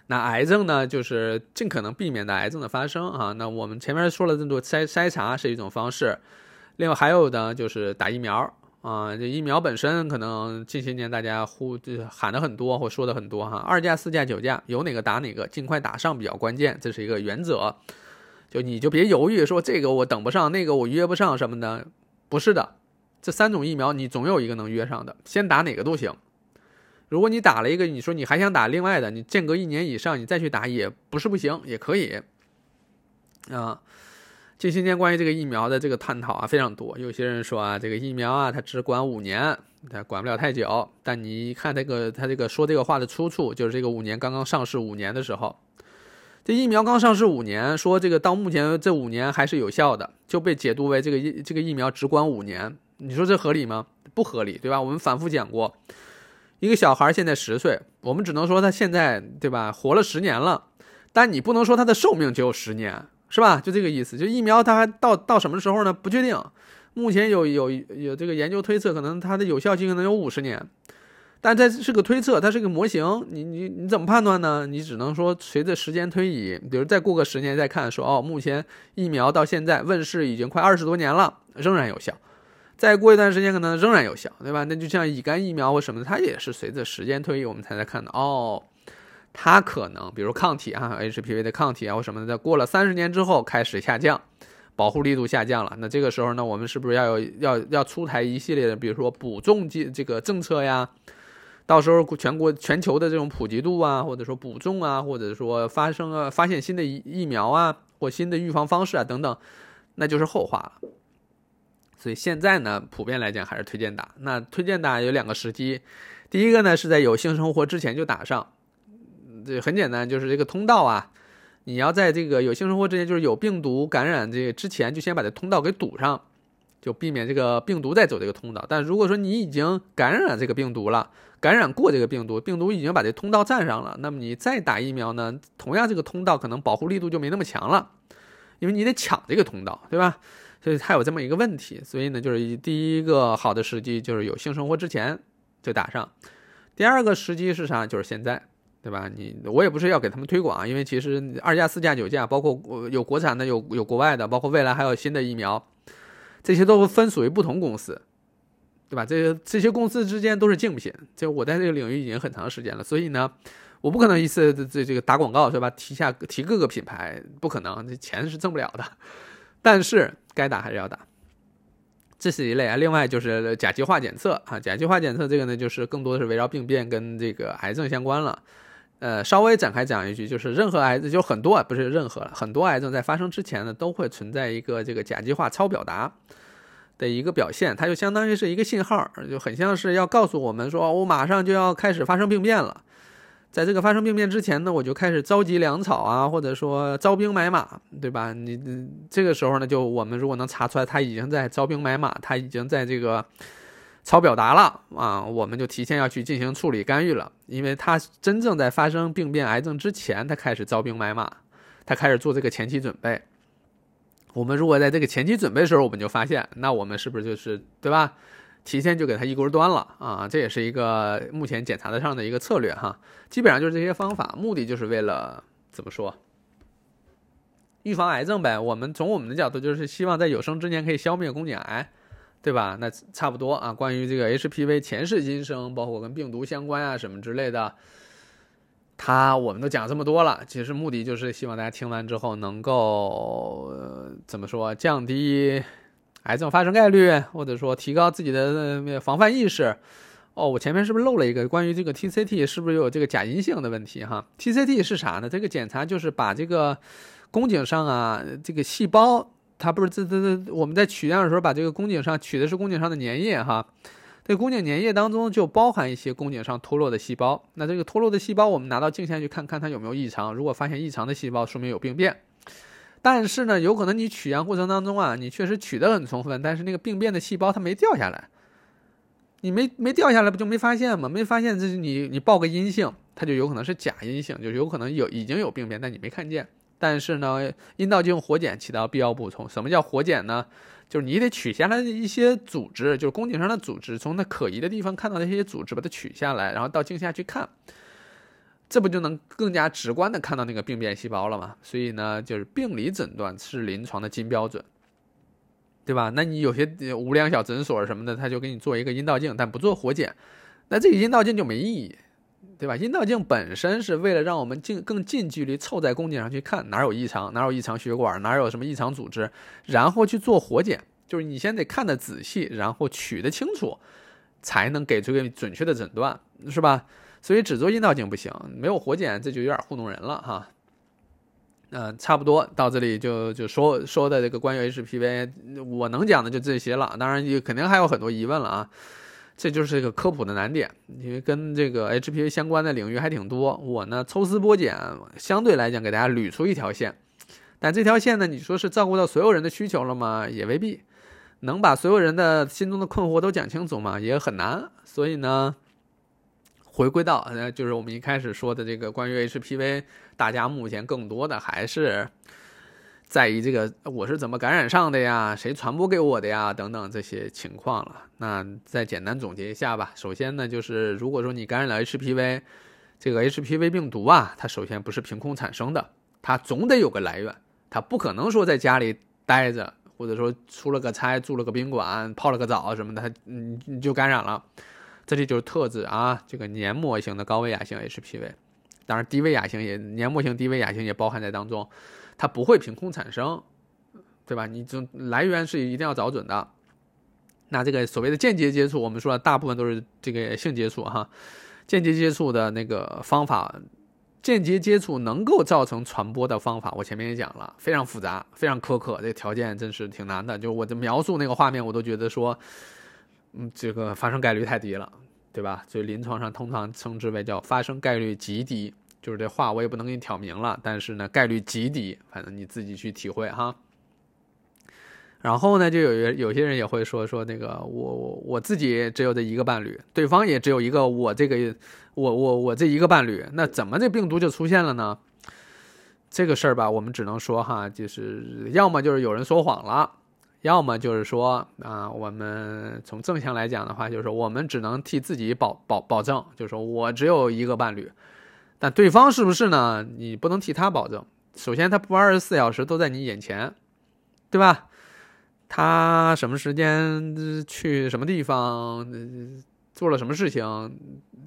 那癌症呢，就是尽可能避免的癌症的发生啊。那我们前面说了这么多，筛筛查是一种方式，另外还有呢就是打疫苗啊。这疫苗本身可能近些年大家呼喊的很多或说的很多哈，二价、四价、九价，有哪个打哪个，尽快打上比较关键，这是一个原则。就你就别犹豫，说这个我等不上，那个我约不上什么的，不是的，这三种疫苗你总有一个能约上的，先打哪个都行。如果你打了一个，你说你还想打另外的，你间隔一年以上你再去打也不是不行，也可以。啊，近些年关于这个疫苗的这个探讨啊非常多。有些人说啊，这个疫苗啊，它只管五年，它管不了太久。但你看这个，他这个说这个话的出处，就是这个五年刚刚上市五年的时候，这疫苗刚上市五年，说这个到目前这五年还是有效的，就被解读为这个疫这个疫苗只管五年。你说这合理吗？不合理，对吧？我们反复讲过，一个小孩现在十岁，我们只能说他现在对吧，活了十年了，但你不能说他的寿命只有十年。是吧？就这个意思。就疫苗它还到到什么时候呢？不确定。目前有有有这个研究推测，可能它的有效性可能有五十年，但这是个推测，它是个模型。你你你怎么判断呢？你只能说随着时间推移，比如再过个十年再看，说哦，目前疫苗到现在问世已经快二十多年了，仍然有效。再过一段时间可能仍然有效，对吧？那就像乙肝疫苗或什么的，它也是随着时间推移，我们才能看的哦。它可能，比如抗体啊，HPV 的抗体啊或什么的，在过了三十年之后开始下降，保护力度下降了。那这个时候呢，我们是不是要有要要出台一系列的，比如说补种剂这个政策呀？到时候全国全球的这种普及度啊，或者说补种啊，或者说发生啊发现新的疫疫苗啊或新的预防方式啊等等，那就是后话了。所以现在呢，普遍来讲还是推荐打。那推荐打有两个时机，第一个呢是在有性生活之前就打上。这很简单，就是这个通道啊，你要在这个有性生活之前，就是有病毒感染这个之前，就先把这通道给堵上，就避免这个病毒再走这个通道。但如果说你已经感染这个病毒了，感染过这个病毒，病毒已经把这通道占上了，那么你再打疫苗呢，同样这个通道可能保护力度就没那么强了，因为你得抢这个通道，对吧？所以它有这么一个问题。所以呢，就是第一个好的时机就是有性生活之前就打上，第二个时机是啥？就是现在。对吧？你我也不是要给他们推广，因为其实二价、四价、九价，包括有国产的，有有国外的，包括未来还有新的疫苗，这些都分属于不同公司，对吧？这些这些公司之间都是竞品。就我在这个领域已经很长时间了，所以呢，我不可能一次这这个打广告，是吧？提下提各个品牌，不可能，这钱是挣不了的。但是该打还是要打，这是一类啊。另外就是甲基化检测啊，甲基化检测这个呢，就是更多的是围绕病变跟这个癌症相关了。呃，稍微展开讲一句，就是任何癌症，就很多啊，不是任何了，很多癌症在发生之前呢，都会存在一个这个甲基化超表达的一个表现，它就相当于是一个信号，就很像是要告诉我们说，我马上就要开始发生病变了。在这个发生病变之前呢，我就开始召集粮草啊，或者说招兵买马，对吧？你这个时候呢，就我们如果能查出来，他已经在招兵买马，他已经在这个。超表达了啊，我们就提前要去进行处理干预了，因为他真正在发生病变癌症之前，他开始招兵买马，他开始做这个前期准备。我们如果在这个前期准备的时候，我们就发现，那我们是不是就是对吧？提前就给他一锅端了啊？这也是一个目前检查的上的一个策略哈。基本上就是这些方法，目的就是为了怎么说？预防癌症呗。我们从我们的角度就是希望在有生之年可以消灭宫颈癌。对吧？那差不多啊。关于这个 HPV 前世今生，包括跟病毒相关啊什么之类的，它我们都讲这么多了。其实目的就是希望大家听完之后能够怎么说，降低癌症发生概率，或者说提高自己的防范意识。哦，我前面是不是漏了一个关于这个 TCT 是不是有这个假阴性的问题？哈，TCT 是啥呢？这个检查就是把这个宫颈上啊这个细胞。它不是这这这，我们在取样的时候，把这个宫颈上取的是宫颈上的粘液哈，这宫颈粘液当中就包含一些宫颈上脱落的细胞。那这个脱落的细胞，我们拿到镜下去看看它有没有异常。如果发现异常的细胞，说明有病变。但是呢，有可能你取样过程当中啊，你确实取得很充分，但是那个病变的细胞它没掉下来，你没没掉下来，不就没发现吗？没发现，这是你你报个阴性，它就有可能是假阴性，就有可能有已经有病变，但你没看见。但是呢，阴道镜活检起到必要补充。什么叫活检呢？就是你得取下来一些组织，就是宫颈上的组织，从那可疑的地方看到那些组织，把它取下来，然后到镜下去看，这不就能更加直观的看到那个病变细胞了吗？所以呢，就是病理诊断是临床的金标准，对吧？那你有些无良小诊所什么的，他就给你做一个阴道镜，但不做活检，那这个阴道镜就没意义。对吧？阴道镜本身是为了让我们近更近距离凑在宫颈上去看哪有异常，哪有异常血管，哪有什么异常组织，然后去做活检。就是你先得看得仔细，然后取得清楚，才能给出个准确的诊断，是吧？所以只做阴道镜不行，没有活检这就有点糊弄人了哈。嗯，差不多到这里就就说说的这个关于 HPV，我能讲的就这些了。当然，也肯定还有很多疑问了啊。这就是一个科普的难点，因为跟这个 HPV 相关的领域还挺多。我呢抽丝剥茧，相对来讲给大家捋出一条线。但这条线呢，你说是照顾到所有人的需求了吗？也未必。能把所有人的心中的困惑都讲清楚吗？也很难。所以呢，回归到呃，就是我们一开始说的这个关于 HPV，大家目前更多的还是。在意这个我是怎么感染上的呀？谁传播给我的呀？等等这些情况了。那再简单总结一下吧。首先呢，就是如果说你感染了 HPV，这个 HPV 病毒啊，它首先不是凭空产生的，它总得有个来源，它不可能说在家里待着，或者说出了个差、住了个宾馆、泡了个澡什么的，它你你就感染了。这里就是特指啊，这个黏膜型的高危亚型 HPV，当然低危亚型也黏膜型低危亚型也包含在当中。它不会凭空产生，对吧？你这来源是一定要找准的。那这个所谓的间接接触，我们说大部分都是这个性接触哈。间接接触的那个方法，间接接触能够造成传播的方法，我前面也讲了，非常复杂，非常苛刻，这个条件真是挺难的。就我这描述那个画面，我都觉得说，嗯，这个发生概率太低了，对吧？所以临床上通常称之为叫发生概率极低。就是这话我也不能给你挑明了，但是呢概率极低，反正你自己去体会哈。然后呢，就有有些人也会说说那个我我我自己只有这一个伴侣，对方也只有一个我这个我我我这一个伴侣，那怎么这病毒就出现了呢？这个事儿吧，我们只能说哈，就是要么就是有人说谎了，要么就是说啊，我们从正向来讲的话，就是我们只能替自己保保保证，就是说我只有一个伴侣。但对方是不是呢？你不能替他保证。首先，他不二十四小时都在你眼前，对吧？他什么时间去什么地方，做了什么事情，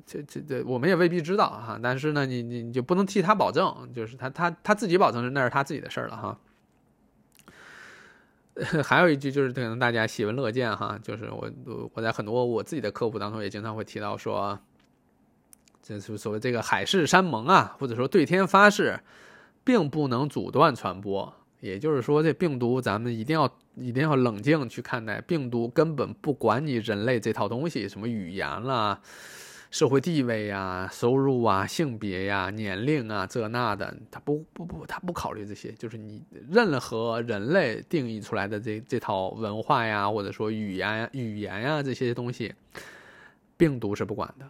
这这这我们也未必知道哈。但是呢，你你你就不能替他保证，就是他他他自己保证那是他自己的事儿了哈。还有一句就是可能大家喜闻乐见哈，就是我我在很多我自己的科普当中也经常会提到说。这是所谓这个海誓山盟啊，或者说对天发誓，并不能阻断传播。也就是说，这病毒咱们一定要一定要冷静去看待，病毒根本不管你人类这套东西，什么语言啦、社会地位呀、收入啊、性别呀、年龄啊这那的，他不不不，他不考虑这些。就是你任何人类定义出来的这这套文化呀，或者说语言语言呀这些东西，病毒是不管的。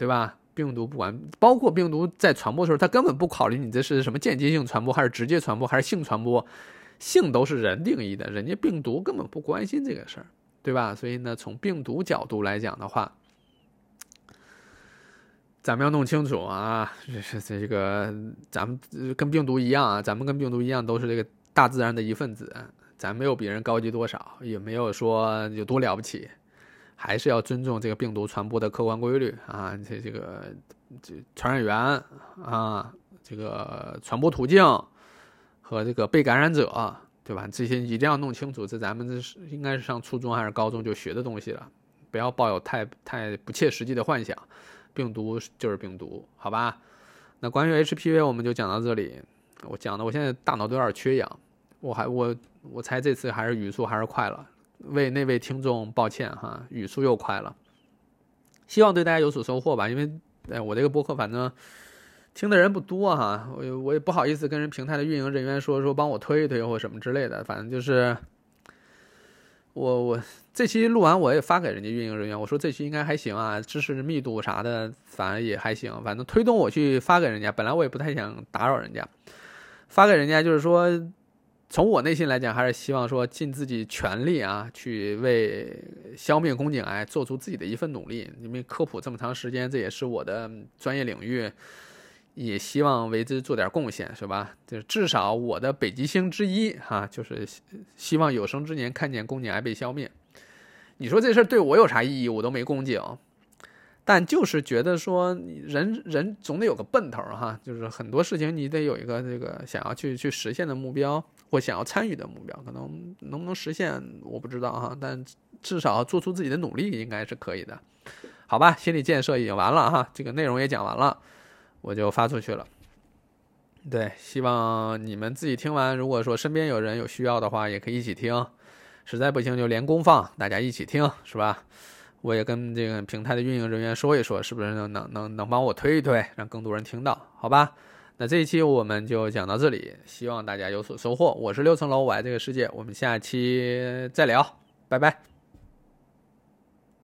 对吧？病毒不管，包括病毒在传播的时候，它根本不考虑你这是什么间接性传播，还是直接传播，还是性传播，性都是人定义的，人家病毒根本不关心这个事儿，对吧？所以呢，从病毒角度来讲的话，咱们要弄清楚啊，这这个咱们跟病毒一样啊，咱们跟病毒一样都是这个大自然的一份子，咱没有比人高级多少，也没有说有多了不起。还是要尊重这个病毒传播的客观规律啊，这这个这传染源啊，这个传播途径和这个被感染者，对吧？这些一定要弄清楚。这咱们这是应该是上初中还是高中就学的东西了，不要抱有太太不切实际的幻想。病毒就是病毒，好吧？那关于 HPV 我们就讲到这里。我讲的我现在大脑都有点缺氧，我还我我猜这次还是语速还是快了。为那位听众抱歉哈，语速又快了。希望对大家有所收获吧，因为哎，我这个播客反正听的人不多哈，我我也不好意思跟人平台的运营人员说说帮我推一推或什么之类的，反正就是我我这期录完我也发给人家运营人员，我说这期应该还行啊，知识密度啥的反正也还行，反正推动我去发给人家，本来我也不太想打扰人家，发给人家就是说。从我内心来讲，还是希望说尽自己全力啊，去为消灭宫颈癌做出自己的一份努力。因为科普这么长时间，这也是我的专业领域，也希望为之做点贡献，是吧？就是至少我的北极星之一哈，就是希望有生之年看见宫颈癌被消灭。你说这事儿对我有啥意义？我都没宫颈。但就是觉得说，人人总得有个奔头哈，就是很多事情你得有一个这个想要去去实现的目标，或想要参与的目标，可能能不能实现我不知道哈，但至少做出自己的努力应该是可以的，好吧？心理建设已经完了哈，这个内容也讲完了，我就发出去了。对，希望你们自己听完，如果说身边有人有需要的话，也可以一起听。实在不行就连公放，大家一起听，是吧？我也跟这个平台的运营人员说一说，是不是能能能能帮我推一推，让更多人听到？好吧？那这一期我们就讲到这里，希望大家有所收获。我是六层楼，我爱这个世界，我们下期再聊，拜拜。